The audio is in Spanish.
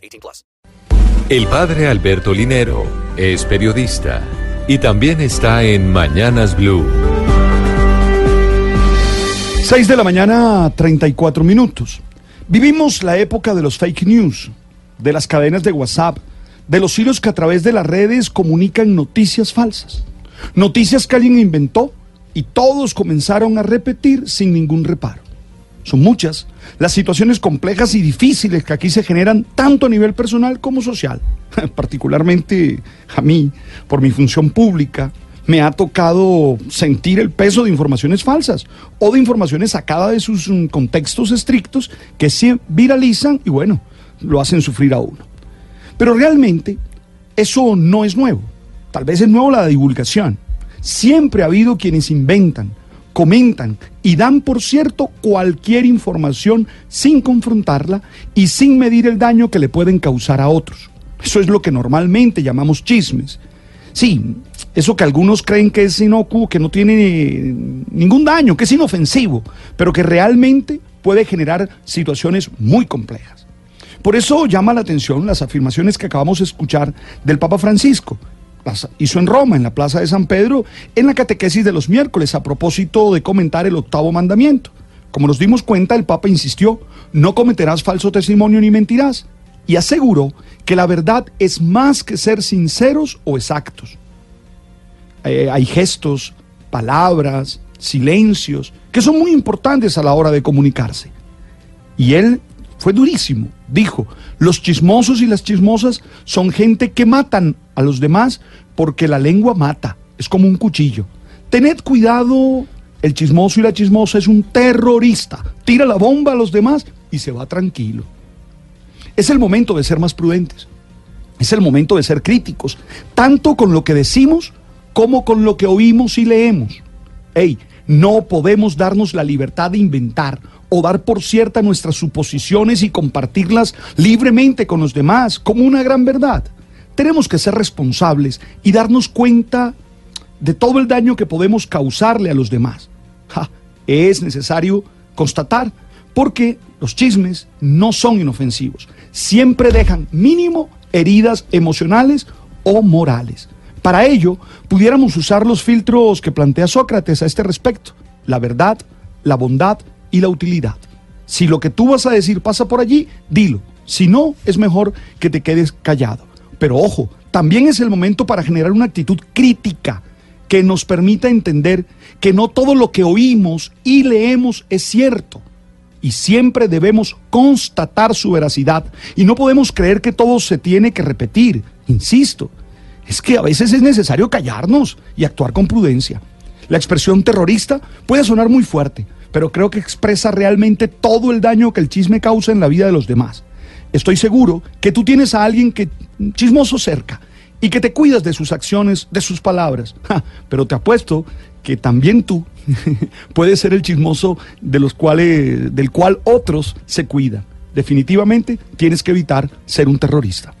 18 plus. El padre Alberto Linero es periodista y también está en Mañanas Blue. 6 de la mañana, 34 minutos. Vivimos la época de los fake news, de las cadenas de WhatsApp, de los hilos que a través de las redes comunican noticias falsas. Noticias que alguien inventó y todos comenzaron a repetir sin ningún reparo. Son muchas las situaciones complejas y difíciles que aquí se generan tanto a nivel personal como social. Particularmente a mí, por mi función pública, me ha tocado sentir el peso de informaciones falsas o de informaciones sacadas de sus mm, contextos estrictos que se viralizan y bueno, lo hacen sufrir a uno. Pero realmente eso no es nuevo. Tal vez es nuevo la divulgación. Siempre ha habido quienes inventan, comentan y dan por cierto cualquier información sin confrontarla y sin medir el daño que le pueden causar a otros. Eso es lo que normalmente llamamos chismes. Sí, eso que algunos creen que es inocuo, que no tiene ningún daño, que es inofensivo, pero que realmente puede generar situaciones muy complejas. Por eso llama la atención las afirmaciones que acabamos de escuchar del Papa Francisco. Hizo en Roma, en la Plaza de San Pedro, en la catequesis de los miércoles, a propósito de comentar el octavo mandamiento. Como nos dimos cuenta, el Papa insistió, no cometerás falso testimonio ni mentirás, y aseguró que la verdad es más que ser sinceros o exactos. Eh, hay gestos, palabras, silencios, que son muy importantes a la hora de comunicarse. Y él fue durísimo. Dijo, los chismosos y las chismosas son gente que matan a los demás porque la lengua mata. Es como un cuchillo. Tened cuidado, el chismoso y la chismosa es un terrorista. Tira la bomba a los demás y se va tranquilo. Es el momento de ser más prudentes. Es el momento de ser críticos, tanto con lo que decimos como con lo que oímos y leemos. Ey, no podemos darnos la libertad de inventar o dar por cierta nuestras suposiciones y compartirlas libremente con los demás como una gran verdad. Tenemos que ser responsables y darnos cuenta de todo el daño que podemos causarle a los demás. es necesario constatar porque los chismes no son inofensivos, siempre dejan mínimo heridas emocionales o morales. Para ello, pudiéramos usar los filtros que plantea Sócrates a este respecto, la verdad, la bondad y la utilidad. Si lo que tú vas a decir pasa por allí, dilo. Si no, es mejor que te quedes callado. Pero ojo, también es el momento para generar una actitud crítica que nos permita entender que no todo lo que oímos y leemos es cierto. Y siempre debemos constatar su veracidad. Y no podemos creer que todo se tiene que repetir. Insisto, es que a veces es necesario callarnos y actuar con prudencia. La expresión terrorista puede sonar muy fuerte, pero creo que expresa realmente todo el daño que el chisme causa en la vida de los demás. Estoy seguro que tú tienes a alguien que chismoso cerca y que te cuidas de sus acciones, de sus palabras. pero te apuesto que también tú puedes ser el chismoso de los cuales, del cual otros se cuidan. Definitivamente tienes que evitar ser un terrorista.